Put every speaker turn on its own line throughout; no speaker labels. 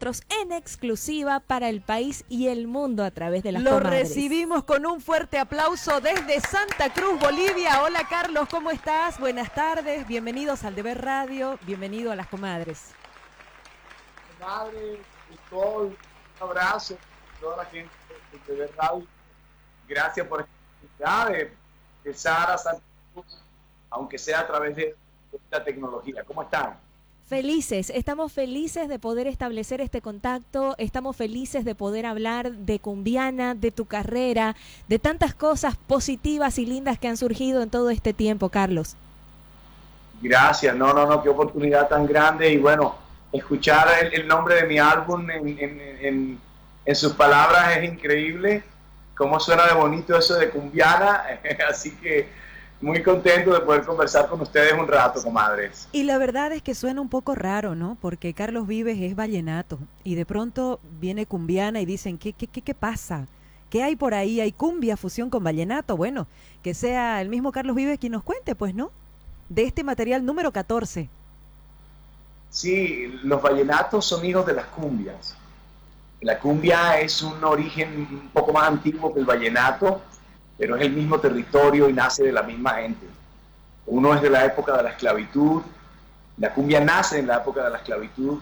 nosotros en exclusiva para el país y el mundo a través de las
Lo recibimos con un fuerte aplauso desde Santa Cruz, Bolivia. Hola Carlos, ¿cómo estás? Buenas tardes, bienvenidos al Deber Radio, bienvenido a las comadres.
Comadre, un abrazo a toda la gente de Deber Radio. Gracias por esta oportunidad de empezar a Santa Cruz, aunque sea a través de esta tecnología. ¿Cómo están?
Felices, estamos felices de poder establecer este contacto, estamos felices de poder hablar de Cumbiana, de tu carrera, de tantas cosas positivas y lindas que han surgido en todo este tiempo, Carlos.
Gracias, no, no, no, qué oportunidad tan grande y bueno, escuchar el, nombre de mi álbum en, en sus palabras es increíble, cómo suena de bonito eso de Cumbiana, así que muy contento de poder conversar con ustedes un rato, comadres.
Y la verdad es que suena un poco raro, ¿no? Porque Carlos Vives es vallenato y de pronto viene cumbiana y dicen, ¿qué, qué, qué, qué pasa? ¿Qué hay por ahí? ¿Hay cumbia, fusión con vallenato? Bueno, que sea el mismo Carlos Vives quien nos cuente, pues, ¿no? De este material número 14.
Sí, los vallenatos son hijos de las cumbias. La cumbia es un origen un poco más antiguo que el vallenato pero es el mismo territorio y nace de la misma gente. Uno es de la época de la esclavitud, la cumbia nace en la época de la esclavitud,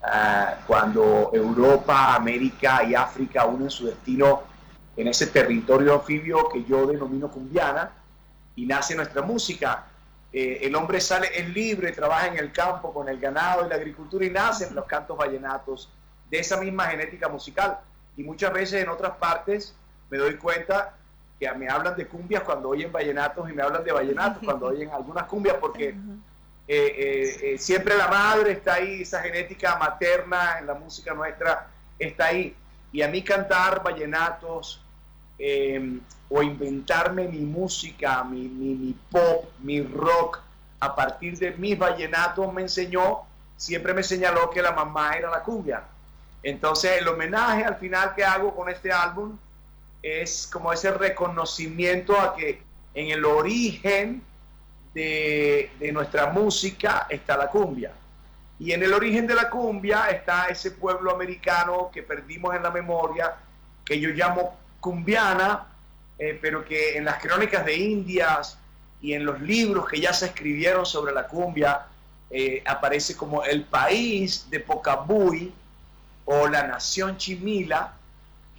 ah, cuando Europa, América y África unen su destino en ese territorio anfibio que yo denomino cumbiana, y nace nuestra música. Eh, el hombre sale, es libre, trabaja en el campo con el ganado y la agricultura y nacen los cantos vallenatos de esa misma genética musical. Y muchas veces en otras partes me doy cuenta que me hablan de cumbias cuando oyen vallenatos y me hablan de vallenatos cuando oyen algunas cumbias, porque eh, eh, eh, siempre la madre está ahí, esa genética materna en la música nuestra está ahí. Y a mí cantar vallenatos o inventarme mi música, mi, mi, mi pop, mi rock, a partir de mis vallenatos me enseñó, siempre me señaló que la mamá era la cumbia. Entonces el homenaje al final que hago con este álbum es como ese reconocimiento a que en el origen de, nuestra música está la cumbia. Y en el origen de la cumbia está ese pueblo americano que perdimos en la memoria, que yo llamo cumbiana, eh, pero que en las crónicas de Indias y en los libros que ya se escribieron sobre la cumbia, eh, aparece como el país de Pocabuy o la nación chimila,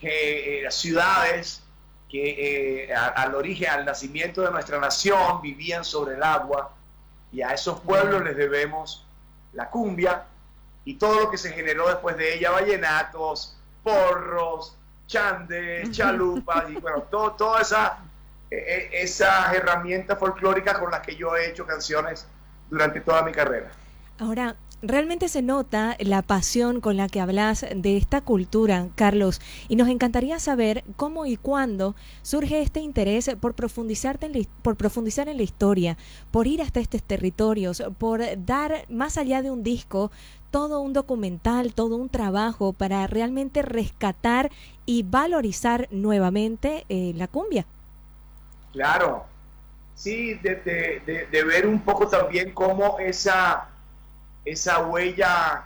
que eh, las ciudades que eh, al origen, al nacimiento de nuestra nación, vivían sobre el agua, y a esos pueblos les debemos la cumbia y todo lo que se generó después de ella, vallenatos, porros, chandes, chalupas, y bueno, todo, todas esa, e, e, esas herramientas folclóricas con las que yo he hecho canciones durante toda mi carrera.
Ahora, Realmente se nota la pasión con la que hablas de esta cultura, Carlos, y nos encantaría saber cómo y cuándo surge este interés por profundizar en la, por profundizar en la historia, por ir hasta estos territorios, por dar más allá de un disco todo un documental, todo un trabajo para realmente rescatar y valorizar nuevamente eh, la cumbia.
Claro, sí, de, de ver un poco también cómo esa esa huella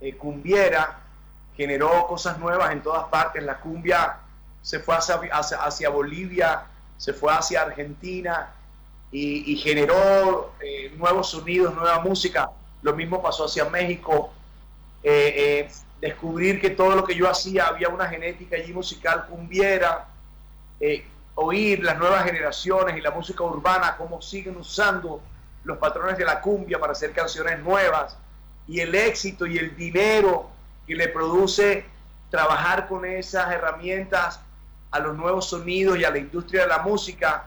eh, cumbiera generó cosas nuevas en todas partes. La cumbia se fue hacia, hacia, Bolivia, se fue hacia Argentina y, generó eh, nuevos sonidos, nueva música. Lo mismo pasó hacia México. Eh, descubrir que todo lo que yo hacía había una genética allí musical cumbiera. oír las nuevas generaciones y la música urbana, cómo siguen usando los patrones de la cumbia para hacer canciones nuevas y el éxito y el dinero que le produce trabajar con esas herramientas a los nuevos sonidos y a la industria de la música,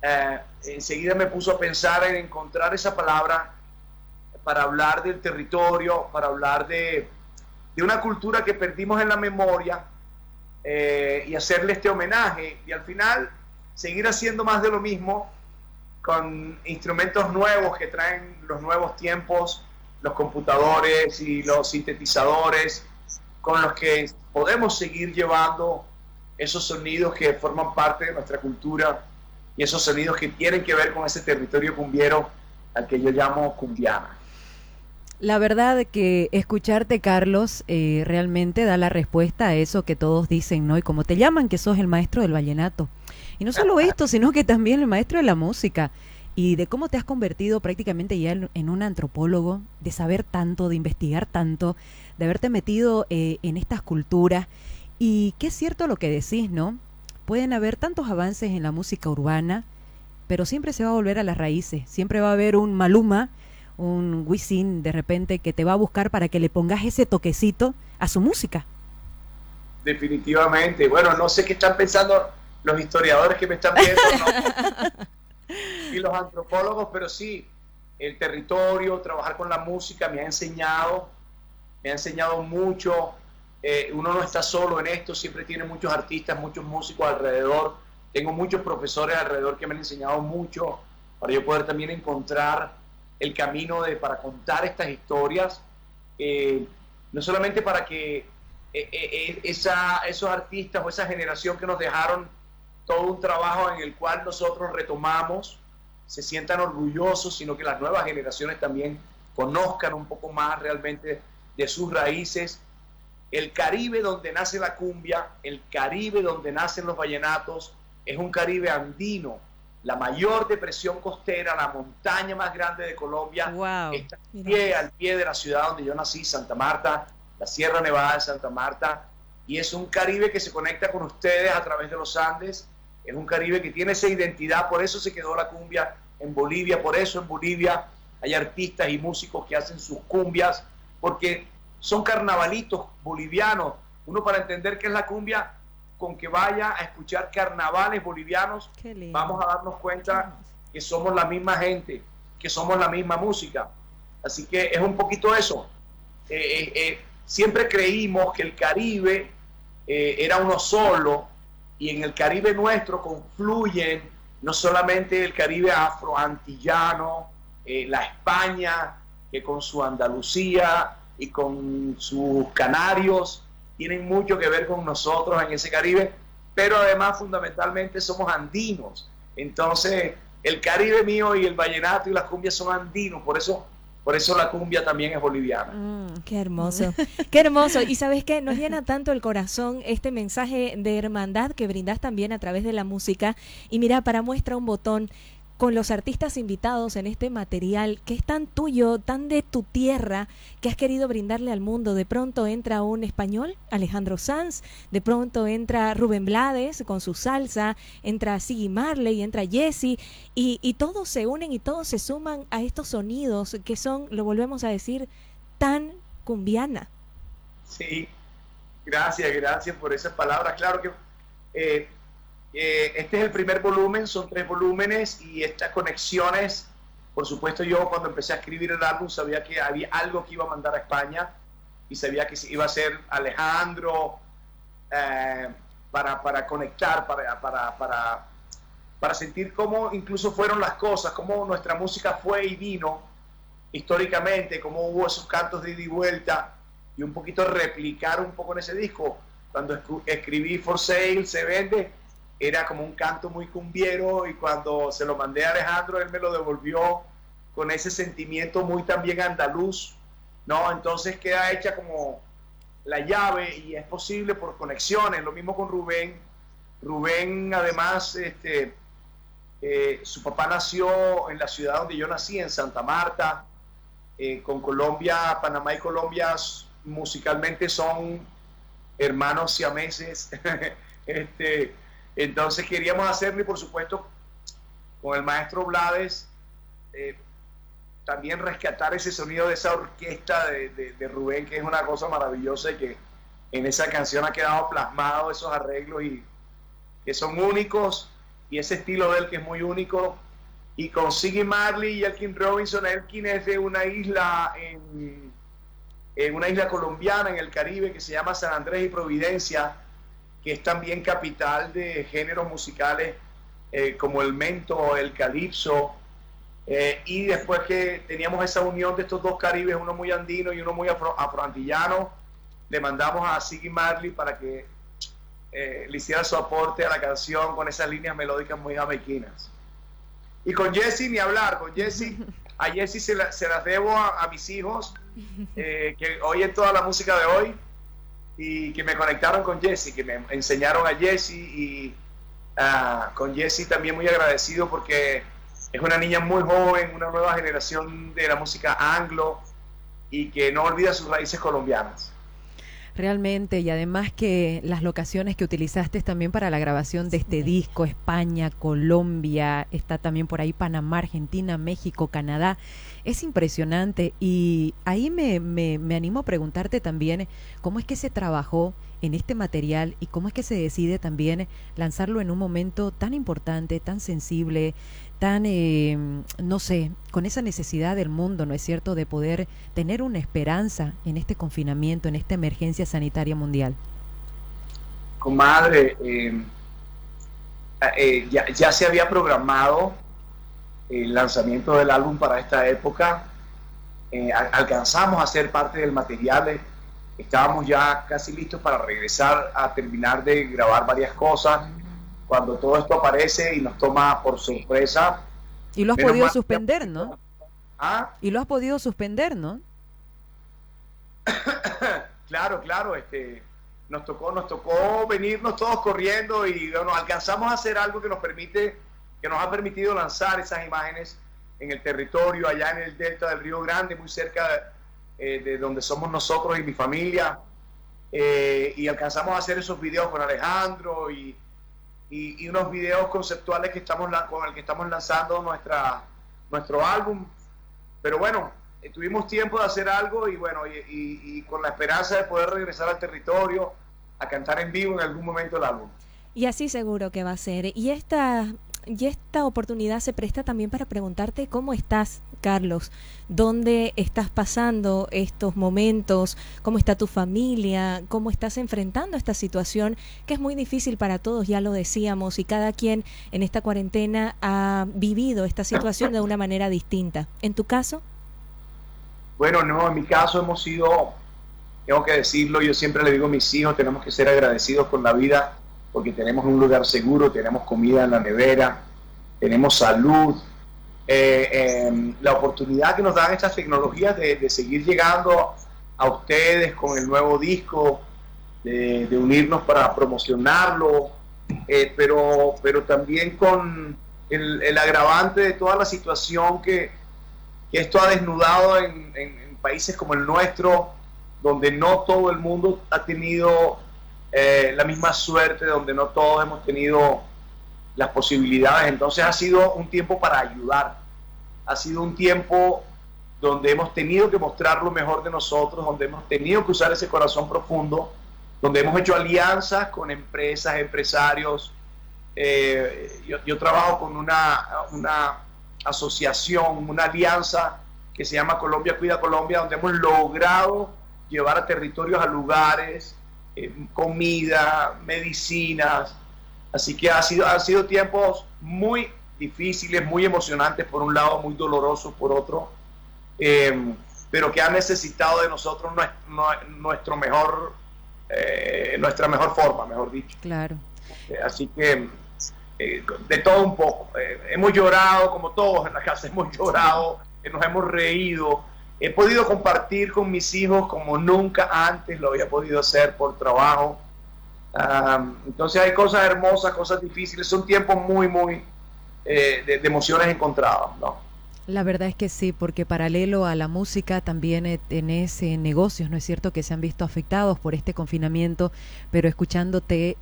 eh, enseguida me puso a pensar en encontrar esa palabra para hablar del territorio, para hablar de, una cultura que perdimos en la memoria eh, y hacerle este homenaje y al final seguir haciendo más de lo mismo con instrumentos nuevos que traen los nuevos tiempos, los computadores y los sintetizadores, con los que podemos seguir llevando esos sonidos que forman parte de nuestra cultura y esos sonidos que tienen que ver con ese territorio cumbiero al que yo llamo cumbiana.
La verdad que escucharte, Carlos, eh, realmente da la respuesta a eso que todos dicen, ¿no? Y como te llaman, que sos el maestro del vallenato. Y no solo esto, sino que también el maestro de la música. Y de cómo te has convertido prácticamente ya en, un antropólogo, de saber tanto, de investigar tanto, de haberte metido eh, en estas culturas. Y qué es cierto lo que decís, ¿no? Pueden haber tantos avances en la música urbana, pero siempre se va a volver a las raíces. Siempre va a haber un Maluma, un Wisin de repente que te va a buscar para que le pongas ese toquecito a su música.
Definitivamente. Bueno, no sé qué están pensando los historiadores que me están viendo y los antropólogos, pero sí, el territorio, trabajar con la música me ha enseñado, me ha enseñado mucho. Eh, uno no está solo en esto, siempre tiene muchos artistas, muchos músicos alrededor. Tengo muchos profesores alrededor que me han enseñado mucho para yo poder también encontrar el camino de, para contar estas historias, eh, no solamente para que eh, eh, esa, esos artistas o esa generación que nos dejaron todo un trabajo en el cual nosotros retomamos, se sientan orgullosos, sino que las nuevas generaciones también conozcan un poco más realmente de sus raíces. El Caribe donde nace la cumbia, el Caribe donde nacen los vallenatos, es un Caribe andino, la mayor depresión costera, la montaña más grande de Colombia, está pie, al pie de la ciudad donde yo nací, Santa Marta, la Sierra Nevada de Santa Marta, y es un Caribe que se conecta con ustedes a través de los Andes, es un Caribe que tiene esa identidad, por eso se quedó la cumbia en Bolivia, por eso en Bolivia hay artistas y músicos que hacen sus cumbias, porque son carnavalitos bolivianos. Uno para entender qué es la cumbia con que vaya a escuchar carnavales bolivianos, vamos a darnos cuenta que somos la misma gente, que somos la misma música. Así que es un poquito eso. Eh, eh, eh, siempre creímos que el Caribe era uno solo y en el Caribe nuestro confluyen no solamente el Caribe afroantillano, la España, que con su Andalucía y con sus Canarios, tienen mucho que ver con nosotros en ese Caribe, pero además fundamentalmente somos andinos. Entonces, el Caribe mío y el vallenato y las cumbias son andinos, por eso por eso la cumbia también es boliviana.
Mm, qué hermoso, qué hermoso. Y sabes qué, nos llena tanto el corazón este mensaje de hermandad que brindas también a través de la música. Y mira, para muestra un botón, con los artistas invitados en este material que es tan tuyo, tan de tu tierra, que has querido brindarle al mundo. De pronto entra un español, Alejandro Sanz, de pronto entra Rubén Blades con su salsa, entra Siggy Marley, entra Jesse, y, y todos se unen y todos se suman a estos sonidos que son, lo volvemos a decir, tan cumbiana.
Sí, gracias, gracias por esas palabras. Claro que eh, eh, este es el primer volumen, son tres volúmenes y estas conexiones, por supuesto yo cuando empecé a escribir el álbum sabía que había algo que iba a mandar a España y sabía que iba a ser Alejandro eh, para, para, conectar, para, para, para, para sentir cómo incluso fueron las cosas, cómo nuestra música fue y vino históricamente, cómo hubo esos cantos de ida y vuelta y un poquito replicar un poco en ese disco. Cuando escribí For Sale, se vende, era como un canto muy cumbiero y cuando se lo mandé a Alejandro, él me lo devolvió con ese sentimiento muy también andaluz, ¿no? Entonces queda hecha como la llave y es posible por conexiones, lo mismo con Rubén. Rubén además, este, eh, su papá nació en la ciudad donde yo nací, en Santa Marta, eh, con Colombia, Panamá y Colombia musicalmente son hermanos siameses. este, entonces queríamos hacerlo y por supuesto con el maestro Blades eh, también rescatar ese sonido de esa orquesta de, Rubén, que es una cosa maravillosa y que en esa canción ha quedado plasmado esos arreglos y que son únicos y ese estilo de él que es muy único. Y con Siggy Marley y Elkin Robinson, Elkin es de una isla en una isla colombiana en el Caribe que se llama San Andrés y Providencia que es también capital de géneros musicales eh, como el mento, el calipso, eh, y después que teníamos esa unión de estos dos caribes, uno muy andino y uno muy afro, afroantillano, le mandamos a Siggy Marley para que eh, le hiciera su aporte a la canción con esas líneas melódicas muy jamaiquinas. Y con Jesse ni hablar, con Jesse a Jesse se, se las debo a, mis hijos, eh, que oyen toda la música de hoy y que me conectaron con Jesse, que me enseñaron a Jesse y uh, con Jesse también muy agradecido porque es una niña muy joven, una nueva generación de la música anglo y que no olvida sus raíces colombianas.
Realmente, y además que las locaciones que utilizaste también para la grabación de este disco, España, Colombia, está también por ahí Panamá, Argentina, México, Canadá, es impresionante y ahí me, me, me animo a preguntarte también cómo es que se trabajó en este material y cómo es que se decide también lanzarlo en un momento tan importante, tan sensible, tan, eh, no sé, con esa necesidad del mundo, ¿no es cierto?, de poder tener una esperanza en este confinamiento, en esta emergencia sanitaria mundial.
Comadre, eh, eh, ya, ya, se había programado el lanzamiento del álbum para esta época. alcanzamos a ser parte del material. Estábamos ya casi listos para regresar a terminar de grabar varias cosas cuando todo esto aparece y nos toma por sorpresa.
Y lo has podido suspender, ¿no? ¿Ah? Y lo has podido suspender, ¿no?
claro, claro, este nos tocó, nos tocó venirnos todos corriendo y bueno, alcanzamos a hacer algo que nos permite, que nos ha permitido lanzar esas imágenes en el territorio, allá en el delta del Río Grande, muy cerca de, eh, donde somos nosotros y mi familia. Eh, y alcanzamos a hacer esos videos con Alejandro y, y, unos videos conceptuales que estamos con el que estamos lanzando nuestra, nuestro álbum. Pero bueno, eh, tuvimos tiempo de hacer algo y bueno, y, con la esperanza de poder regresar al territorio a cantar en vivo en algún momento el álbum.
Y así seguro que va a ser. Y esta, y esta oportunidad se presta también para preguntarte cómo estás, Carlos, dónde estás pasando estos momentos, cómo está tu familia, cómo estás enfrentando esta situación que es muy difícil para todos, ya lo decíamos, y cada quien en esta cuarentena ha vivido esta situación de una manera distinta. ¿En tu caso?
Bueno, no, en mi caso hemos sido, tengo que decirlo, yo siempre le digo a mis hijos, tenemos que ser agradecidos con la vida porque tenemos un lugar seguro, tenemos comida en la nevera, tenemos salud, eh, em, la oportunidad que nos dan estas tecnologías de, seguir llegando a ustedes con el nuevo disco, de, unirnos para promocionarlo, eh, pero, pero también con el, agravante de toda la situación que, esto ha desnudado en, en países como el nuestro, donde no todo el mundo ha tenido eh, la misma suerte, donde no todos hemos tenido las posibilidades. Entonces ha sido un tiempo para ayudar, ha sido un tiempo donde hemos tenido que mostrar lo mejor de nosotros, donde hemos tenido que usar ese corazón profundo, donde hemos hecho alianzas con empresas, empresarios. Eh, yo, trabajo con una, una asociación, una alianza que se llama Colombia Cuida Colombia, donde hemos logrado llevar a territorios, a lugares, eh, comida, medicinas. Así que ha sido, han sido tiempos muy difíciles, muy emocionantes por un lado, muy dolorosos por otro, em, pero que han necesitado de nosotros nuestro, mejor, eh, nuestra mejor forma, mejor dicho.
Claro.
Eh, así que de todo un poco. hemos llorado, como todos en la casa, hemos llorado, nos hemos reído, He podido compartir con mis hijos como nunca antes lo había podido hacer por trabajo. entonces hay cosas hermosas, cosas difíciles, son tiempos muy, muy eh, de, emociones encontradas, ¿no?
La verdad es que sí, porque paralelo a la música también eh, tenés eh, negocios, ¿no es cierto?, que se han visto afectados por este confinamiento, pero escuchándote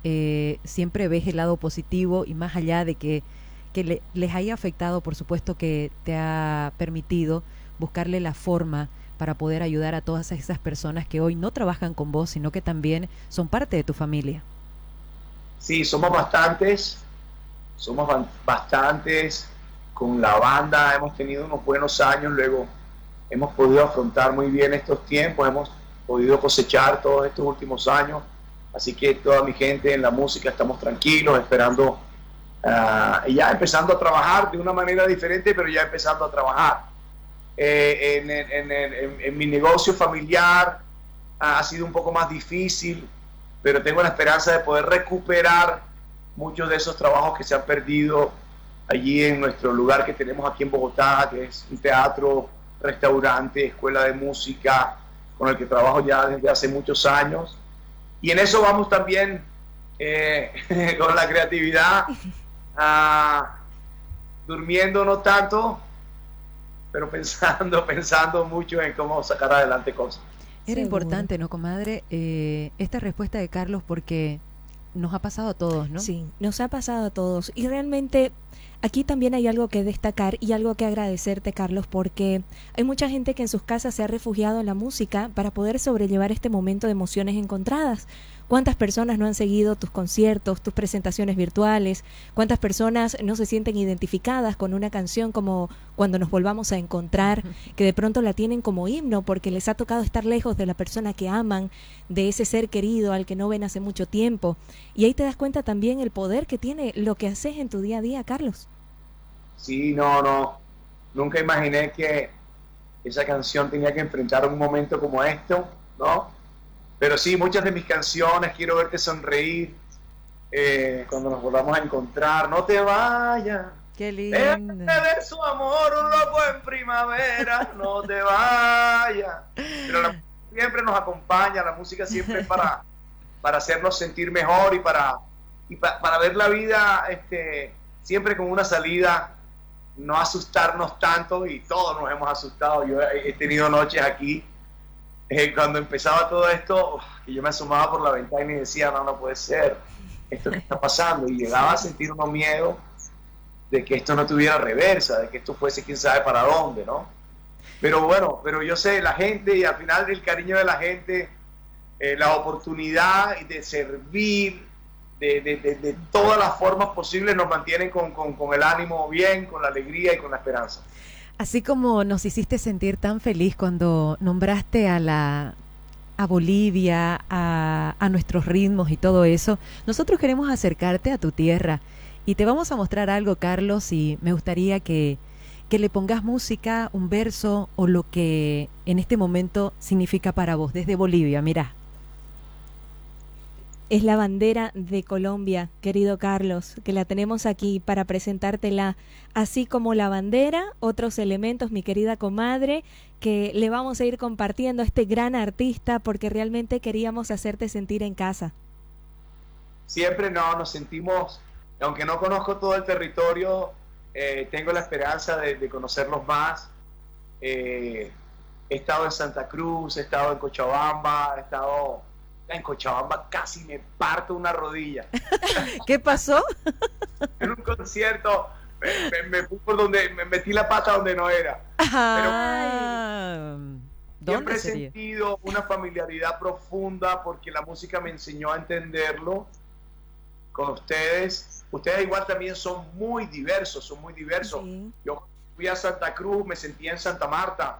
siempre ves el lado positivo y más allá de que, que les haya afectado, por supuesto que te ha permitido buscarle la forma para poder ayudar a todas esas personas que hoy no trabajan con vos, sino que también son parte de tu familia.
Sí, somos bastantes, somos bastantes con la banda, hemos tenido unos buenos años, luego hemos podido afrontar muy bien estos tiempos, hemos podido cosechar todos estos últimos años, así que toda mi gente en la música estamos tranquilos, esperando, uh, ya empezando a trabajar de una manera diferente, pero ya empezando a trabajar. Eh, en, mi negocio familiar ha, sido un poco más difícil, pero tengo la esperanza de poder recuperar muchos de esos trabajos que se han perdido allí en nuestro lugar que tenemos aquí en Bogotá, que es un teatro, restaurante, escuela de música, con el que trabajo ya desde hace muchos años. Y en eso vamos también eh, con la creatividad, durmiendo no tanto, pero pensando, pensando mucho en cómo sacar adelante cosas.
Era importante, ¿no, comadre? Eh, esta respuesta de Carlos porque nos ha pasado a todos, ¿no?
Sí, nos ha pasado a todos. Y realmente aquí también hay algo que destacar y algo que agradecerte, Carlos, porque hay mucha gente que en sus casas se ha refugiado en la música para poder sobrellevar este momento de emociones encontradas. ¿Cuántas personas no han seguido tus conciertos, tus presentaciones virtuales? ¿Cuántas personas no se sienten identificadas con una canción como Cuando nos volvamos a encontrar, que de pronto la tienen como himno porque les ha tocado estar lejos de la persona que aman, de ese ser querido al que no ven hace mucho tiempo? Y ahí te das cuenta también el poder que tiene lo que haces en tu día a día, Carlos.
Sí, no, no. Nunca imaginé que esa canción tenía que enfrentar un momento como esto, ¿no? Pero sí, muchas de mis canciones, quiero verte sonreír eh, cuando nos volvamos a encontrar. No te vayas.
Qué lindo.
de su amor, un loco en primavera. No te vayas. Pero la, siempre nos acompaña, la música siempre es para, para hacernos sentir mejor y para, y para ver la vida este, siempre con una salida, no asustarnos tanto y todos nos hemos asustado. Yo he tenido noches aquí eh, cuando empezaba todo esto, yo me asomaba por la ventana y decía, no, no puede ser, esto que está pasando. Y llegaba a sentir unos miedo de que esto no tuviera reversa, de que esto fuese quién sabe para dónde, ¿no? Pero bueno, pero yo sé, la gente y al final el cariño de la gente, eh, la oportunidad de servir, de, de, de, todas las formas posibles nos mantienen con el ánimo bien, con la alegría y con la esperanza.
Así como nos hiciste sentir tan feliz cuando nombraste a la a Bolivia, a, a, nuestros ritmos y todo eso, nosotros queremos acercarte a tu tierra y te vamos a mostrar algo, Carlos, y me gustaría que, que le pongas música, un verso o lo que en este momento significa para vos desde Bolivia. Mira
es la bandera de Colombia, querido Carlos, que la tenemos aquí para presentártela, así como la bandera, otros elementos, mi querida comadre, que le vamos a ir compartiendo a este gran artista porque realmente queríamos hacerte sentir en casa.
Siempre no, nos sentimos, aunque no conozco todo el territorio, eh, tengo la esperanza de, conocerlos más. Eh, he estado en Santa Cruz, he estado en Cochabamba, he estado en Cochabamba casi me parto una rodilla.
¿Qué pasó?
en un concierto me, fui por donde me metí la pata donde no era. siempre he sentido una familiaridad profunda porque la música me enseñó a entenderlo con ustedes. Ustedes igual también son muy diversos, son muy diversos. Yo fui a Santa Cruz, me sentía en Santa Marta,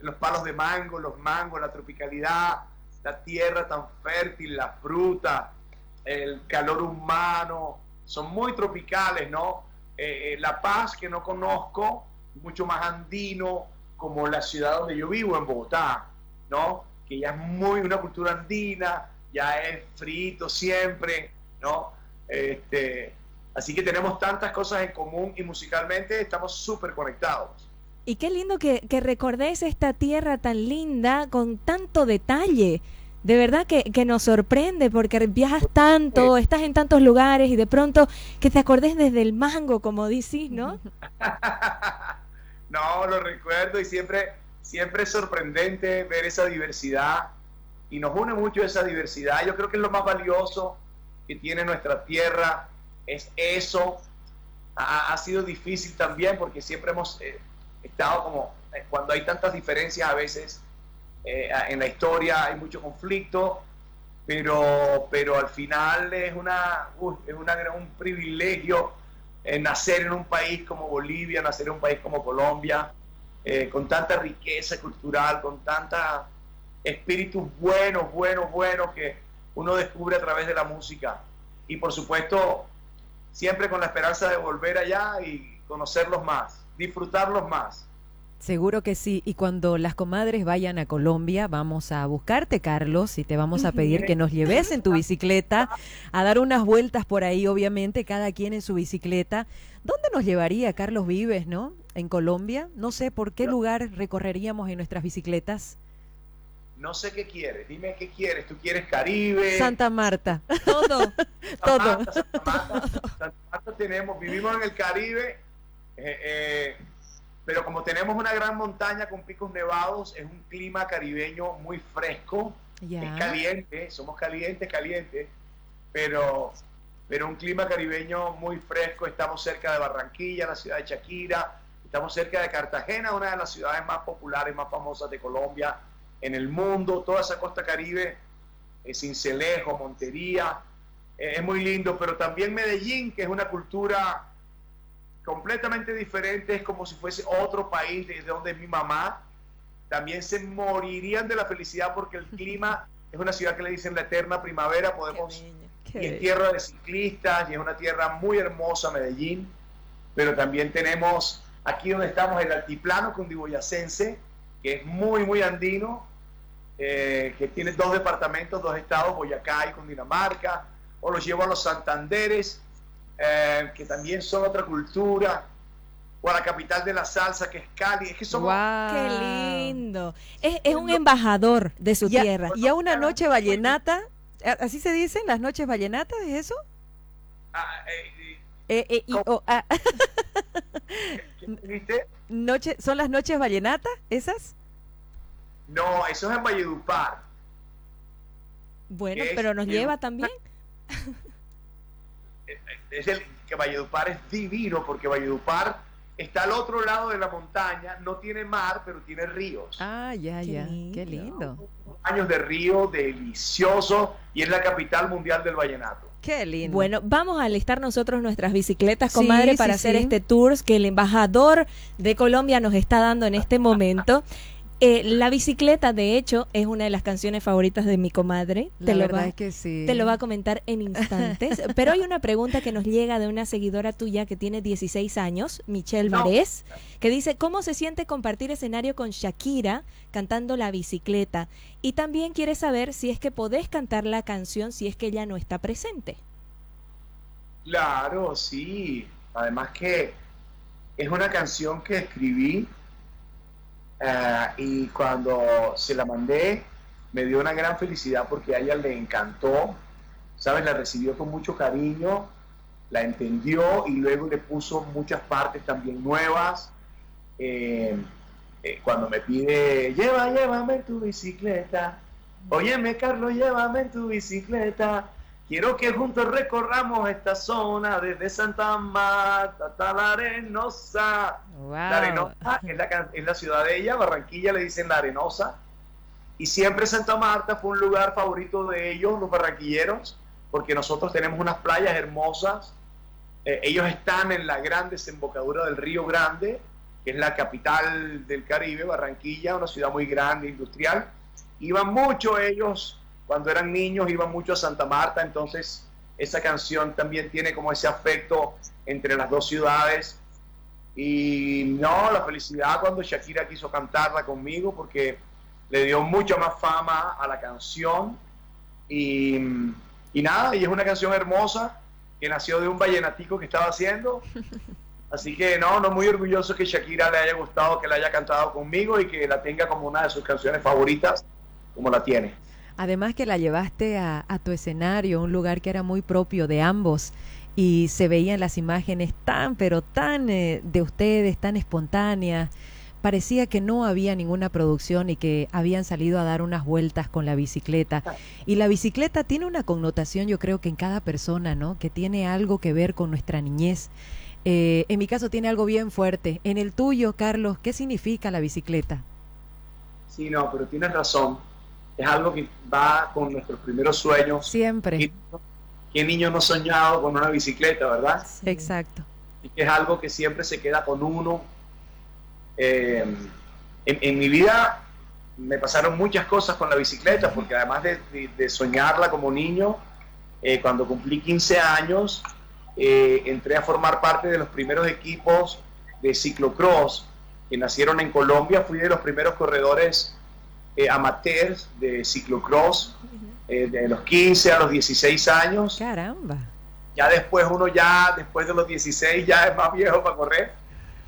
en los palos de mango, los mangos, la tropicalidad, la tierra tan fértil, la fruta, el calor humano, son muy tropicales, ¿no? Eh, eh, la Paz que no conozco, mucho más andino, como la ciudad donde yo vivo, en Bogotá, ¿no? Que ya es muy una cultura andina, ya es frito siempre, ¿no? Este, así que tenemos tantas cosas en común y musicalmente estamos súper conectados.
Y qué lindo que, que recordéis esta tierra tan linda con tanto detalle. De verdad que, que, nos sorprende porque viajas tanto, estás en tantos lugares y de pronto que te acordes desde el mango, como dices, ¿no?
no, lo recuerdo y siempre, siempre es sorprendente ver esa diversidad y nos une mucho esa diversidad. Yo creo que es lo más valioso que tiene nuestra tierra, es eso. Ha, ha sido difícil también porque siempre hemos... Eh, estado como, eh, cuando hay tantas diferencias a veces eh, en la historia hay mucho conflicto, pero, pero al final es, una, es una, un privilegio eh, nacer en un país como Bolivia, nacer en un país como Colombia, con tanta riqueza cultural, con tanta espíritus buenos, buenos, buenos que uno descubre a través de la música. Y por supuesto, siempre con la esperanza de volver allá y conocerlos más disfrutarlos más.
Seguro que sí. Y cuando las comadres vayan a Colombia, vamos a buscarte, Carlos, y te vamos a pedir que nos lleves en tu bicicleta a dar unas vueltas por ahí, obviamente, cada quien en su bicicleta. ¿Dónde nos llevaría Carlos Vives, no? En Colombia. No sé por qué lugar recorreríamos en nuestras bicicletas.
No sé qué quieres. Dime qué quieres. ¿Tú quieres Caribe?
Santa Marta.
Todo.
Todo.
Santa Marta, Santa Marta tenemos, vivimos en el Caribe. Eh, eh, pero como tenemos una gran montaña con picos nevados, es un clima caribeño muy fresco, es caliente, somos calientes, calientes, pero, pero un clima caribeño muy fresco, estamos cerca de Barranquilla, la ciudad de Shakira, estamos cerca de Cartagena, una de las ciudades más populares, más famosas de Colombia en el mundo, toda esa costa caribe, es Cincelejo, Montería, es muy lindo, pero también Medellín, que es una cultura completamente diferente, es como si fuese otro país de donde es mi mamá. También se morirían de la felicidad porque el clima es una ciudad que le dicen la eterna primavera, podemos y es tierra de ciclistas y es una tierra muy hermosa Medellín, pero también tenemos aquí donde estamos el altiplano cundiboyacense, que es muy muy andino, eh, que tiene dos departamentos, dos estados, Boyacá y Cundinamarca, o los llevo a los Santanderes, eh, que también son otra cultura, o a la capital de la salsa, que es Cali. Es que somos...
¡Qué lindo! Es, un embajador de su tierra.
¿Y a una noche vallenata? ¿Así se dicen las noches vallenatas? ¿Es eso?
Ah, eh,
eh, oh, ah. ¿Son las noches vallenatas esas?
No, eso es en Valledupar.
Bueno, pero nos lleva también.
es el que Valledupar es divino porque Valledupar está al otro lado de la montaña, no tiene mar, pero tiene ríos.
Ah, ya, ya, qué lindo.
Años de río, delicioso, y es la capital mundial del vallenato.
Qué lindo. Bueno, vamos a alistar nosotros nuestras bicicletas, comadre, para hacer este tour que el embajador de Colombia nos está dando en este momento. Eh, la bicicleta, de hecho, es una de las canciones favoritas de mi comadre.
te lo va, que
Te lo va a comentar en instantes. Pero hay una pregunta que nos llega de una seguidora tuya que tiene 16 años, Michelle no. que dice, ¿cómo se siente compartir escenario con Shakira cantando la bicicleta? Y también quiere saber si es que podés cantar la canción si es que ella no está presente.
Claro, sí. Además que es una canción que escribí eh, y cuando se la mandé, me dio una gran felicidad porque a ella le encantó, ¿sabes? La recibió con mucho cariño, la entendió y luego le puso muchas partes también nuevas. Eh, eh, cuando me pide, lleva, llévame tu bicicleta, óyeme Carlos, llévame tu bicicleta, Quiero que juntos recorramos esta zona desde Santa Marta hasta la Arenosa. La Arenosa es la, es la, ciudad de ella, Barranquilla le dicen la Arenosa. Y siempre Santa Marta fue un lugar favorito de ellos, los barranquilleros, porque nosotros tenemos unas playas hermosas. Eh, ellos están en la gran desembocadura del Río Grande, que es la capital del Caribe, Barranquilla, una ciudad muy grande, industrial. Iban mucho ellos cuando eran niños iban mucho a Santa Marta, entonces esa canción también tiene como ese afecto entre las dos ciudades. Y no, la felicidad cuando Shakira quiso cantarla conmigo porque le dio mucho más fama a la canción. Y, y nada, y es una canción hermosa que nació de un vallenatico que estaba haciendo. Así que no, no muy orgulloso que Shakira le haya gustado, que la haya cantado conmigo y que la tenga como una de sus canciones favoritas, como la tiene.
Además que la llevaste a, tu escenario, un lugar que era muy propio de ambos y se veían las imágenes tan, pero tan eh, de ustedes, tan espontáneas. Parecía que no había ninguna producción y que habían salido a dar unas vueltas con la bicicleta. Y la bicicleta tiene una connotación, yo creo que en cada persona, ¿no? Que tiene algo que ver con nuestra niñez. Eh, en mi caso tiene algo bien fuerte. En el tuyo, Carlos, ¿qué significa la bicicleta?
Sí, no, pero tienes razón es algo que va con nuestros primeros sueños.
Siempre.
¿Qué niño no soñado con una bicicleta, verdad?
Exacto.
Y que es algo que siempre se queda con uno. Eh, en, mi vida me pasaron muchas cosas con la bicicleta, porque además de, soñarla como niño, eh, cuando cumplí 15 años, eh, entré a formar parte de los primeros equipos de ciclocross que nacieron en Colombia. Fui de los primeros corredores eh, amateurs de ciclocross, eh, de los 15 a los 16 años.
Caramba.
Ya después uno ya, después de los 16, ya es más viejo para correr.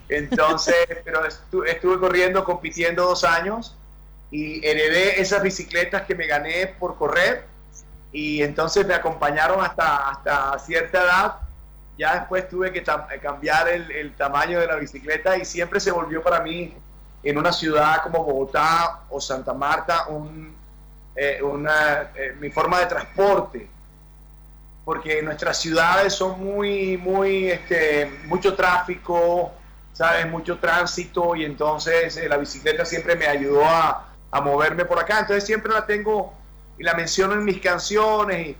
Entonces, pero estuve corriendo, compitiendo dos años y heredé esas bicicletas que me gané por correr y entonces me acompañaron hasta, hasta cierta edad. Ya después tuve que cambiar el, el, tamaño de la bicicleta y siempre se volvió para mí en una ciudad como Bogotá o Santa Marta un, eh, una, eh, mi forma de transporte. Porque nuestras ciudades son muy, muy, este, mucho tráfico, ¿sabes? Mucho tránsito y entonces eh, la bicicleta siempre me ayudó a, a moverme por acá. Entonces siempre la tengo y la menciono en mis canciones.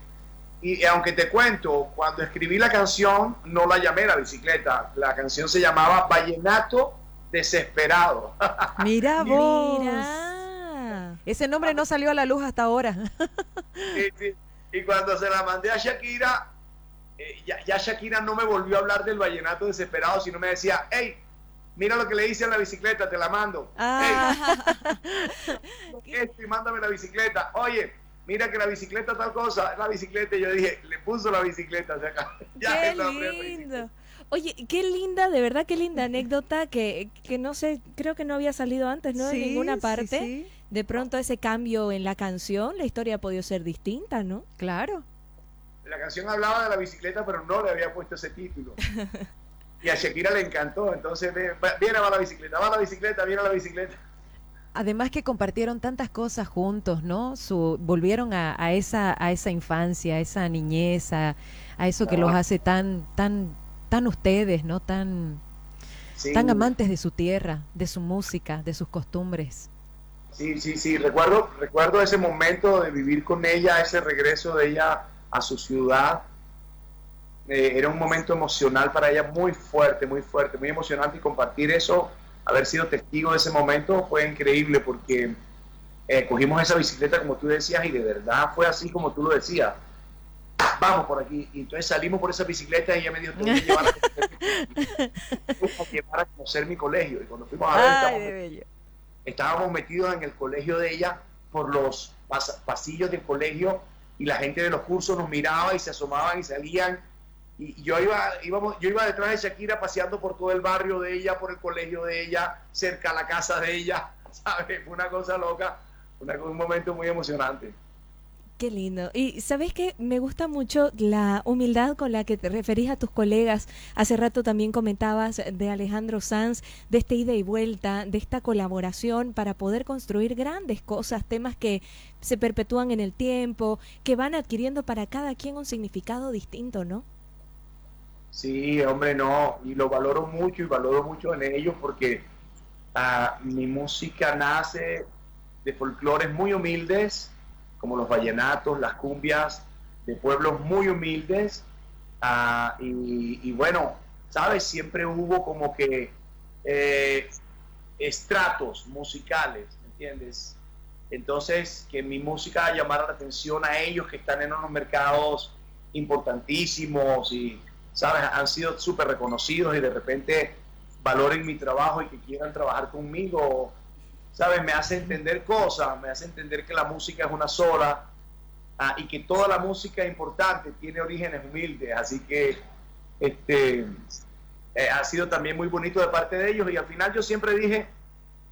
Y, aunque te cuento, cuando escribí la canción, no la llamé la bicicleta. La canción se llamaba Vallenato Desesperado.
Mira vos. Ese nombre no salió a la luz hasta ahora.
Y cuando se la mandé a Shakira, eh, ya, ya, Shakira no me volvió a hablar del vallenato desesperado, sino me decía, hey, mira lo que le hice a la bicicleta, te la mando. Ah. Esto y mándame la bicicleta. Oye, mira que la bicicleta tal cosa, la bicicleta, y yo dije, le puso la bicicleta,
qué lindo. Oye, qué linda, de verdad, qué linda anécdota que, que no sé, creo que no había salido antes, ¿no? en ninguna parte. De pronto ese cambio en la canción, la historia ha podido ser distinta, ¿no?
Claro.
La canción hablaba de la bicicleta, pero no le había puesto ese título. Y a Shakira le encantó, entonces viene a la bicicleta, va a la bicicleta, viene a la bicicleta.
Además que compartieron tantas cosas juntos, ¿no? Su, volvieron a, esa, a esa infancia, a esa niñez, a, eso que los hace tan, tan, tan ustedes, ¿no? Tan, tan amantes de su tierra, de su música, de sus costumbres.
Sí, sí, sí. Recuerdo, recuerdo ese momento de vivir con ella, ese regreso de ella a su ciudad eh, era un momento emocional para ella muy fuerte, muy fuerte, muy emocionante y compartir eso, haber sido testigo de ese momento fue increíble porque eh, cogimos esa bicicleta como tú decías y de verdad fue así como tú lo decías. Vamos por aquí. Y entonces salimos por esa bicicleta y ella me dijo, que llevar a, llevar a conocer mi colegio. Y cuando fuimos a ver, estábamos, metidos en el colegio de ella por los pasillos del colegio y la gente de los cursos nos miraba y se asomaban y salían y yo iba, íbamos, yo iba detrás de Shakira paseando por todo el barrio de ella, por el colegio de ella, cerca a la casa de ella, ¿sabes? Fue una cosa loca, un momento muy emocionante.
Qué lindo. Y sabes que me gusta mucho la humildad con la que te referís a tus colegas. Hace rato también comentabas de Alejandro Sanz, de esta ida y vuelta, de esta colaboración para poder construir grandes cosas, temas que se perpetúan en el tiempo, que van adquiriendo para cada quien un significado distinto, ¿no?
Sí, hombre, no, y lo valoro mucho y valoro mucho en ellos porque ah, mi música nace de folclores muy humildes, como los vallenatos, las cumbias, de pueblos muy humildes. Ah, y, bueno, ¿sabes? Siempre hubo como que eh, estratos musicales, ¿entiendes? Entonces, que mi música llamara la atención a ellos que están en unos mercados importantísimos y ¿sabes? Han sido súper reconocidos y de repente valoren mi trabajo y que quieran trabajar conmigo, ¿sabes? Me hace entender cosas, me hace entender que la música es una sola ah, y que toda la música importante, tiene orígenes humildes, así que este, eh, ha sido también muy bonito de parte de ellos y al final yo siempre dije,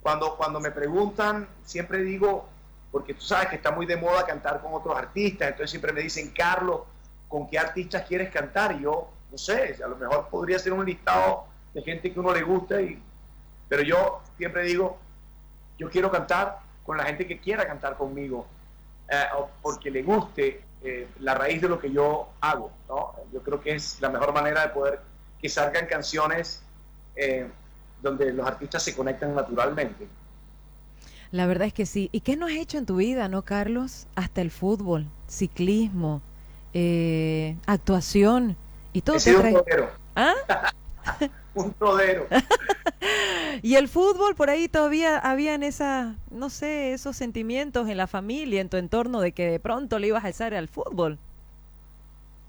cuando, cuando me preguntan, siempre digo, porque tú sabes que está muy de moda cantar con otros artistas, entonces siempre me dicen, Carlos, ¿con qué artistas quieres cantar? Y yo no sé, a lo mejor podría ser un listado de gente que uno le gusta, y, pero yo siempre digo, yo quiero cantar con la gente que quiera cantar conmigo, eh, porque le guste eh, la raíz de lo que yo hago, ¿no? Yo creo que es la mejor manera de poder que salgan canciones eh, donde los artistas se conectan naturalmente.
La verdad es que sí. ¿Y qué no has hecho en tu vida, no, Carlos? Hasta el fútbol, ciclismo, actuación. Y todo
He un todero. ¿Ah? un todero.
y el fútbol, por ahí todavía habían esa, no sé, esos sentimientos en la familia, en tu entorno, de que de pronto le ibas a alzar al fútbol.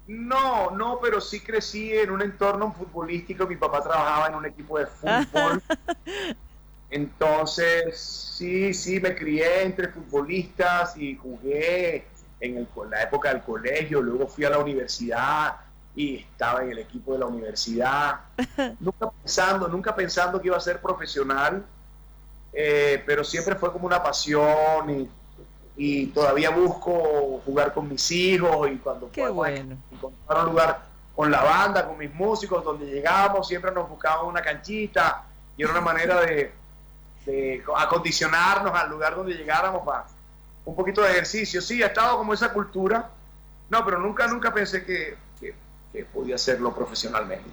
No, no, pero sí crecí en un entorno futbolístico. Mi papá trabajaba en un equipo de fútbol. Entonces, sí, sí, me crié entre futbolistas y jugué en el, la época del colegio, luego fui a la universidad y estaba en el equipo de la universidad, nunca pensando, nunca pensando que iba a ser profesional, eh, pero siempre fue como una pasión y, y, todavía busco jugar con mis hijos y cuando
Qué bueno.
encontrar un lugar con la banda, con mis músicos, donde llegamos, siempre nos buscábamos una canchita y era una manera de, de acondicionarnos al lugar donde llegáramos para un poquito de ejercicio. Sí, ha estado como esa cultura, no, pero nunca, nunca pensé que, que, podía hacerlo profesionalmente.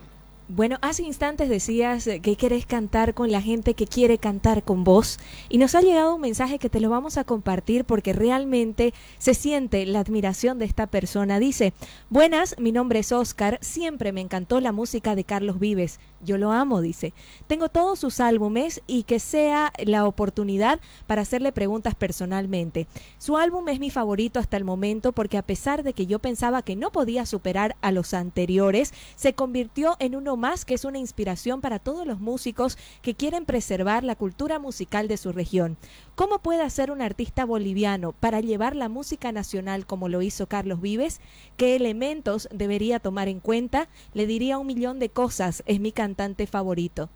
Bueno, hace instantes decías que querés cantar con la gente que quiere cantar con vos y nos ha llegado un mensaje que te lo vamos a compartir porque realmente se siente la admiración de esta persona. Dice, buenas, mi nombre es Oscar, siempre me encantó la música de Carlos Vives. Yo lo amo, dice. Tengo todos sus álbumes y que sea la oportunidad para hacerle preguntas personalmente. Su álbum es mi favorito hasta el momento porque a pesar de que yo pensaba que no podía superar a los anteriores, se convirtió en uno más que es una inspiración para todos los músicos que quieren preservar la cultura musical de su región. ¿Cómo puede hacer un artista boliviano para llevar la música nacional como lo hizo Carlos Vives? ¿Qué elementos debería tomar en cuenta? Le diría un millón de cosas, es mi cantante favorito.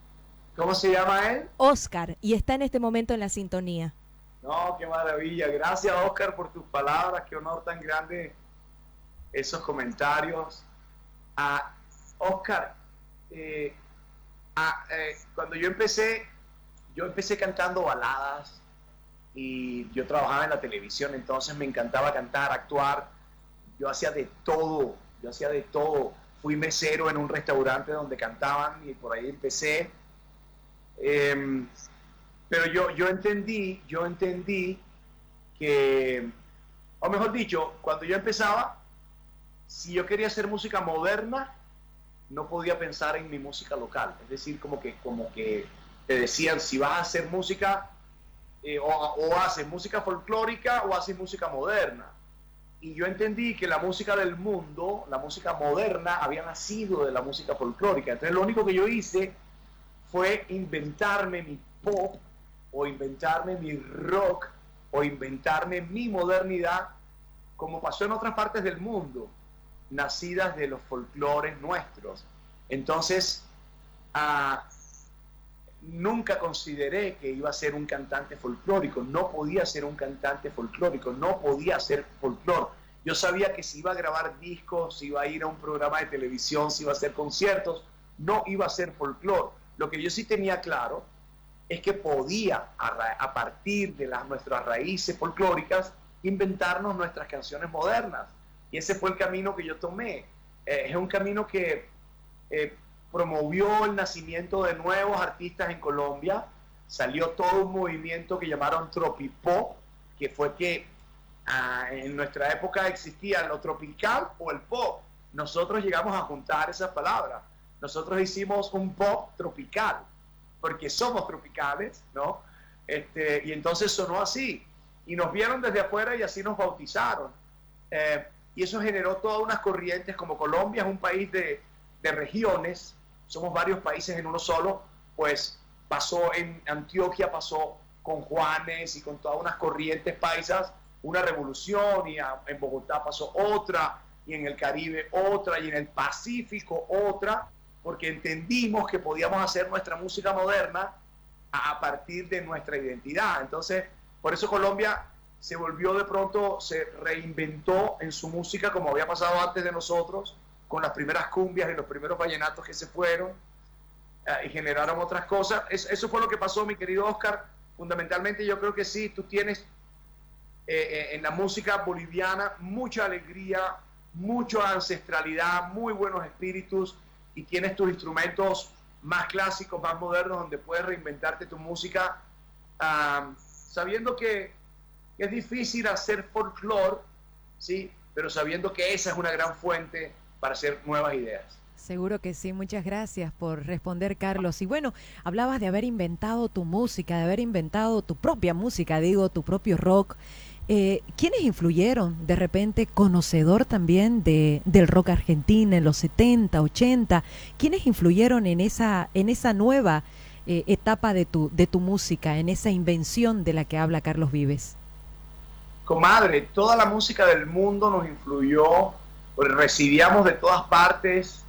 ¿Cómo se llama él?
Oscar, y está en este momento en la sintonía.
No, qué maravilla. Gracias, Oscar, por tus palabras. Qué honor tan grande esos comentarios. Ah, Oscar, eh, ah, eh, cuando yo empecé, yo empecé cantando baladas y yo trabajaba en la televisión, entonces me encantaba cantar, actuar. Yo hacía de todo, yo hacía de todo. Fui mesero en un restaurante donde cantaban y por ahí empecé. Em, pero yo, yo entendí, yo entendí que, o mejor dicho, cuando yo empezaba, si yo quería hacer música moderna, no podía pensar en mi música local. Es decir, como que, como que te decían, si vas a hacer música, eh, o, o haces música folclórica o haces música moderna. Y yo entendí que la música del mundo, la música moderna, había nacido de la música folclórica. Entonces lo único que yo hice fue inventarme mi pop o inventarme mi rock o inventarme mi modernidad como pasó en otras partes del mundo nacidas de los folclores nuestros. Entonces, ah, nunca consideré que iba a ser un cantante folclórico, no podía ser un cantante folclórico, no podía ser folclor. Yo sabía que si iba a grabar discos, si iba a ir a un programa de televisión, si iba a hacer conciertos, no iba a ser folclor. Lo que yo sí tenía claro es que podía, a, partir de las, nuestras raíces folclóricas, inventarnos nuestras canciones modernas. Y ese fue el camino que yo tomé. Eh, es un camino que eh, promovió el nacimiento de nuevos artistas en Colombia. Salió todo un movimiento que llamaron Tropipop, que fue que ah, en nuestra época existía lo tropical o el pop. Nosotros llegamos a juntar esas palabras. Nosotros hicimos un pop tropical, porque somos tropicales, ¿no? Este, y entonces sonó así. Y nos vieron desde afuera y así nos bautizaron. Eh, y eso generó todas unas corrientes, como Colombia es un país de, de regiones, somos varios países en uno solo, pues pasó en Antioquia, pasó con Juanes y con todas unas corrientes paisas, una revolución, y en Bogotá pasó otra, y en el Caribe otra, y en el Pacífico otra, porque entendimos que podíamos hacer nuestra música moderna a partir de nuestra identidad. Entonces, por eso Colombia se volvió de pronto, se reinventó en su música como había pasado antes de nosotros, con las primeras cumbias y los primeros vallenatos que se fueron eh, y generaron otras cosas. eso fue lo que pasó, mi querido Oscar. Fundamentalmente yo creo que sí, tú tienes eh, eh, en la música boliviana mucha alegría, mucha ancestralidad, muy buenos espíritus y tienes tus instrumentos más clásicos, más modernos, donde puedes reinventarte tu música, ah, sabiendo que es difícil hacer folclore, ¿sí? pero sabiendo que esa es una gran fuente para hacer nuevas ideas.
Seguro que sí, muchas gracias por responder, Carlos. Y bueno, hablabas de haber inventado tu música, de haber inventado tu propia música, digo, tu propio rock. Eh, ¿Quiénes influyeron de repente, conocedor también de, del rock argentino en los 70, 80? ¿Quiénes influyeron en esa, en esa nueva eh, etapa de tu, de tu música, en esa invención de la que habla Carlos Vives?
Comadre, toda la música del mundo nos influyó, pues recibíamos de todas partes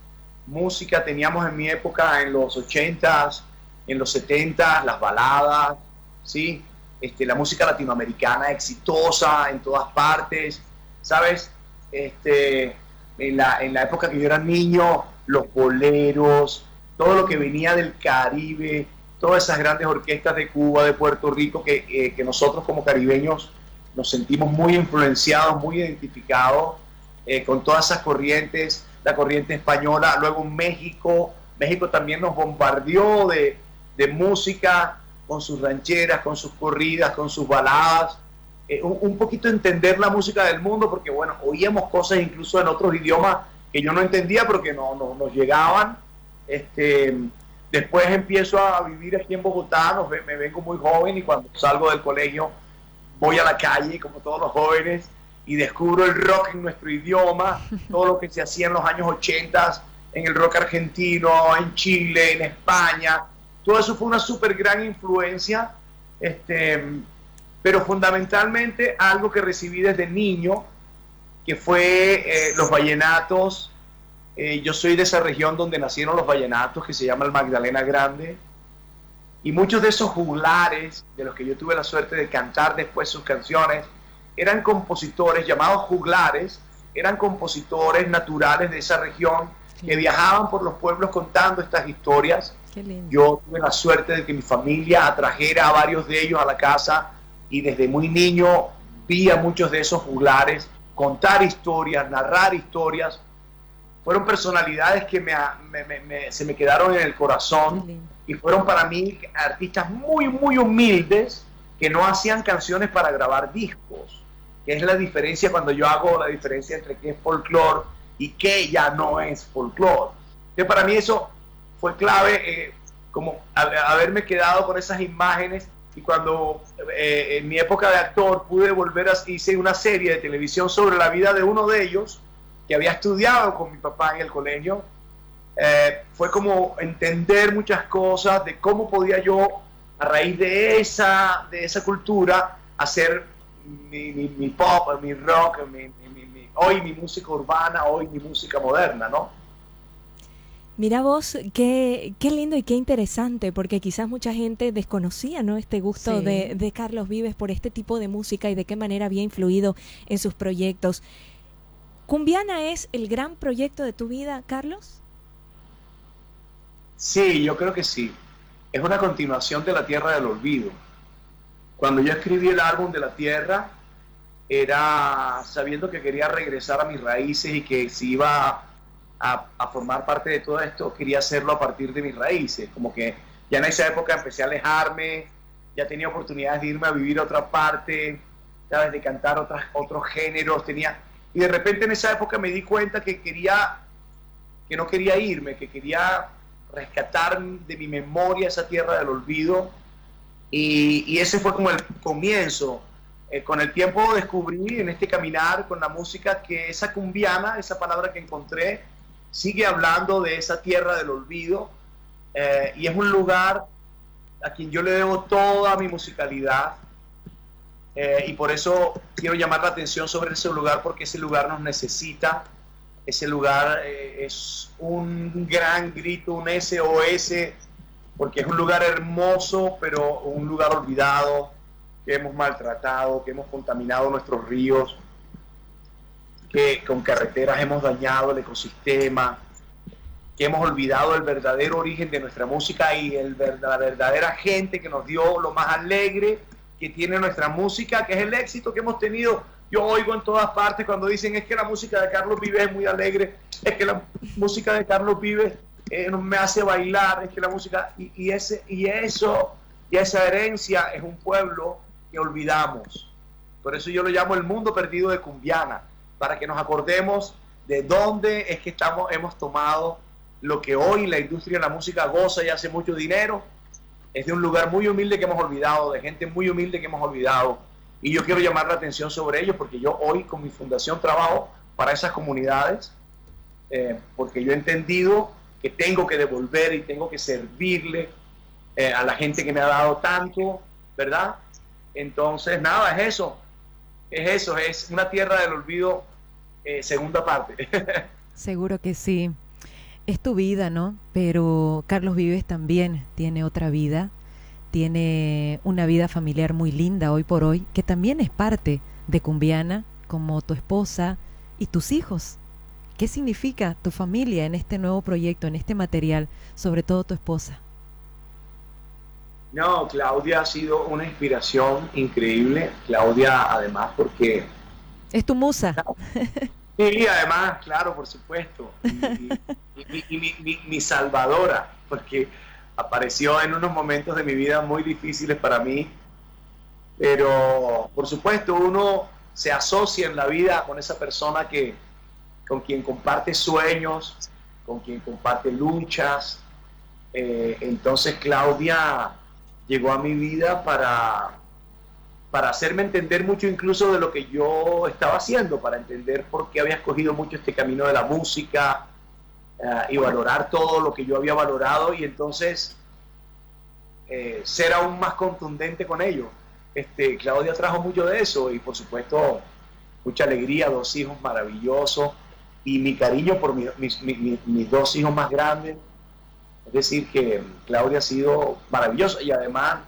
música, teníamos en mi época, en los 80s, en los 70s, las baladas, ¿sí? Este, la música latinoamericana exitosa en todas partes, ¿sabes? Este, en, la, en la época que yo era niño, los boleros, todo lo que venía del Caribe, todas esas grandes orquestas de Cuba, de Puerto Rico, que, eh, que nosotros como caribeños nos sentimos muy influenciados, muy identificados eh, con todas esas corrientes, la corriente española, luego México, México también nos bombardeó de, de música con sus rancheras, con sus corridas, con sus baladas, eh, un, poquito entender la música del mundo, porque bueno, oíamos cosas incluso en otros idiomas que yo no entendía porque no, no nos llegaban. Este, después empiezo a vivir aquí en Bogotá, me vengo muy joven y cuando salgo del colegio voy a la calle, como todos los jóvenes, y descubro el rock en nuestro idioma, todo lo que se hacía en los años 80 en el rock argentino, en Chile, en España. Todo eso fue una súper gran influencia. Este, pero fundamentalmente algo que recibí desde niño, que fue eh, los vallenatos. Eh, yo soy de esa región donde nacieron los vallenatos, que se llama el Magdalena Grande, y muchos de esos juglares, de los que yo tuve la suerte de cantar después sus canciones, eran compositores llamados juglares, eran compositores naturales de esa región que viajaban por los pueblos contando estas historias. Yo tuve la suerte de que mi familia atrajera a varios de ellos a la casa y desde muy niño vi a muchos de esos juglares contar historias, narrar historias. Fueron personalidades que se me quedaron en el corazón y fueron para mí artistas muy, muy humildes que no hacían canciones para grabar discos, que es la diferencia cuando yo hago la diferencia entre qué es folclore y qué ya no es folclore. Que para mí eso fue clave, eh, como haberme quedado con esas imágenes y cuando eh, en mi época de actor pude volver a hice una serie de televisión sobre la vida de uno de ellos que había estudiado con mi papá en el colegio, eh, fue como entender muchas cosas de cómo podía yo a raíz de esa, de esa cultura hacer mi, mi, pop, mi rock, hoy mi música urbana, hoy mi música moderna, ¿no?
Mira vos, qué, qué lindo y qué interesante, porque quizás mucha gente desconocía ¿no? este gusto de, de, Carlos Vives por este tipo de música y de qué manera había influido en sus proyectos. ¿Cumbiana es el gran proyecto de tu vida, Carlos?
Sí, yo creo que sí. Es una continuación de La Tierra del Olvido. Cuando yo escribí el álbum de La Tierra, era sabiendo que quería regresar a mis raíces y que si iba a, formar parte de todo esto, quería hacerlo a partir de mis raíces. Como que ya en esa época empecé a alejarme, ya tenía oportunidades de irme a vivir a otra parte, ¿sabes? de cantar otras, otros géneros, tenía... Y de repente en esa época me di cuenta que quería, que no quería irme, que quería rescatar de mi memoria esa tierra del olvido. Y, ese fue como el comienzo. Eh, con el tiempo descubrí en este caminar con la música que esa cumbiana, esa palabra que encontré, sigue hablando de esa tierra del olvido eh, y es un lugar a quien yo le debo toda mi musicalidad eh, y por eso quiero llamar la atención sobre ese lugar porque ese lugar nos necesita, ese lugar eh, es un gran grito, un SOS, porque es un lugar hermoso, pero un lugar olvidado, que hemos maltratado, que hemos contaminado nuestros ríos, que con carreteras hemos dañado el ecosistema, que hemos olvidado el verdadero origen de nuestra música y el, la verdadera gente que nos dio lo más alegre que tiene nuestra música, que es el éxito que hemos tenido. Yo oigo en todas partes cuando dicen es que la música de Carlos Vives es muy alegre, es que la música de Carlos Vives eh, me hace bailar, es que la música y, ese y eso y esa herencia es un pueblo que olvidamos. Por eso yo lo llamo el mundo perdido de Cumbiana para que nos acordemos de dónde es que estamos, hemos tomado lo que hoy la industria de la música goza y hace mucho dinero. Es de un lugar muy humilde que hemos olvidado, de gente muy humilde que hemos olvidado. Y yo quiero llamar la atención sobre ello porque yo hoy con mi fundación trabajo para esas comunidades, eh, porque yo he entendido que tengo que devolver y tengo que servirle eh, a la gente que me ha dado tanto, ¿verdad? Entonces, nada, es eso, es eso, es una tierra del olvido, eh, segunda parte.
Seguro que sí. Es tu vida, ¿no? Pero Carlos Vives también tiene otra vida, tiene una vida familiar muy linda hoy por hoy, que también es parte de Cumbiana, como tu esposa y tus hijos. ¿Qué significa tu familia en este nuevo proyecto, en este material, sobre todo tu esposa?
No, Claudia ha sido una inspiración increíble. Claudia, además, porque...
Es tu musa.
Sí, además, claro, por supuesto. Y, mi, salvadora, porque apareció en unos momentos de mi vida muy difíciles para mí. Pero, por supuesto, uno se asocia en la vida con esa persona que, con quien comparte sueños, con quien comparte luchas. Eh, entonces Claudia llegó a mi vida para, para hacerme entender mucho incluso de lo que yo estaba haciendo, para entender por qué había escogido mucho este camino de la música eh, y valorar todo lo que yo había valorado y entonces eh, ser aún más contundente con ello. Este, Claudia trajo mucho de eso y por supuesto mucha alegría, dos hijos maravillosos y mi cariño por mis, dos hijos más grandes. Es decir, que Claudia ha sido maravillosa y además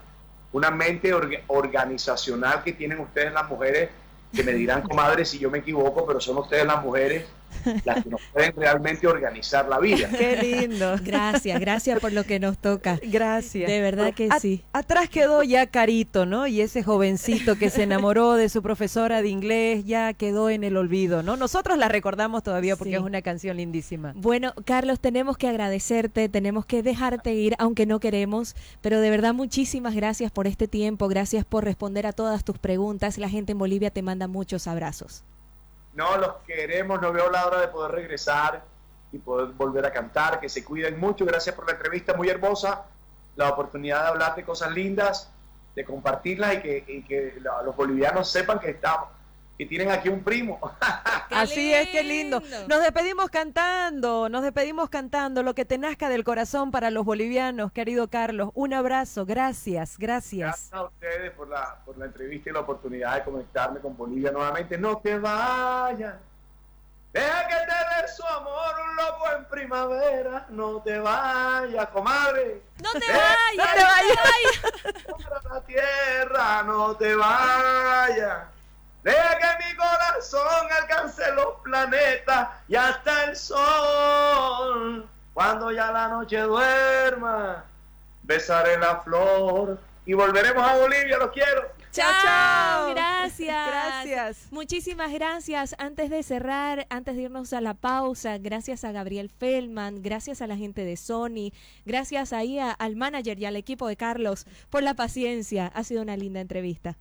una mente organizacional que tienen ustedes las mujeres, que me dirán, comadre, si yo me equivoco, pero son ustedes las mujeres las que nos pueden realmente organizar la vida.
Qué lindo.
Gracias, gracias por lo que nos toca.
Gracias.
De verdad que sí.
Atrás quedó ya Carito, ¿no? Y ese jovencito que se enamoró de su profesora de inglés ya quedó en el olvido, ¿no? Nosotros la recordamos todavía porque es una canción lindísima.
Bueno, Carlos, tenemos que agradecerte, tenemos que dejarte ir, aunque no queremos, pero de verdad muchísimas gracias por este tiempo, gracias por responder a todas tus preguntas. La gente en Bolivia te manda muchos abrazos.
No, los queremos, no veo la hora de poder regresar y poder volver a cantar, que se cuiden mucho. Gracias por la entrevista muy hermosa, la oportunidad de hablar de cosas lindas, de compartirlas y que, y que los bolivianos sepan que estamos, y tienen aquí un primo.
Así es, qué lindo. Nos despedimos cantando, nos despedimos cantando lo que te nazca del corazón para los bolivianos, querido Carlos. Un abrazo, gracias, gracias.
Gracias a ustedes por la, por la entrevista y la oportunidad de conectarme con Bolivia nuevamente. No te vayas. Deja que te dé su amor un loco en primavera. No te vayas, comadre.
No te vayas, no te vayas.
No te vayas. la tierra, no te vayas. Deja que mi corazón alcance los planetas y hasta el sol. Cuando ya la noche duerma, besaré la flor y volveremos a Bolivia, los quiero.
Chao, chao. Gracias.
Gracias.
Muchísimas gracias. Antes de cerrar, antes de irnos a la pausa, gracias a Gabriel Feldman, gracias a la gente de Sony, gracias ahí al manager y al equipo de Carlos por la paciencia. Ha sido una linda entrevista.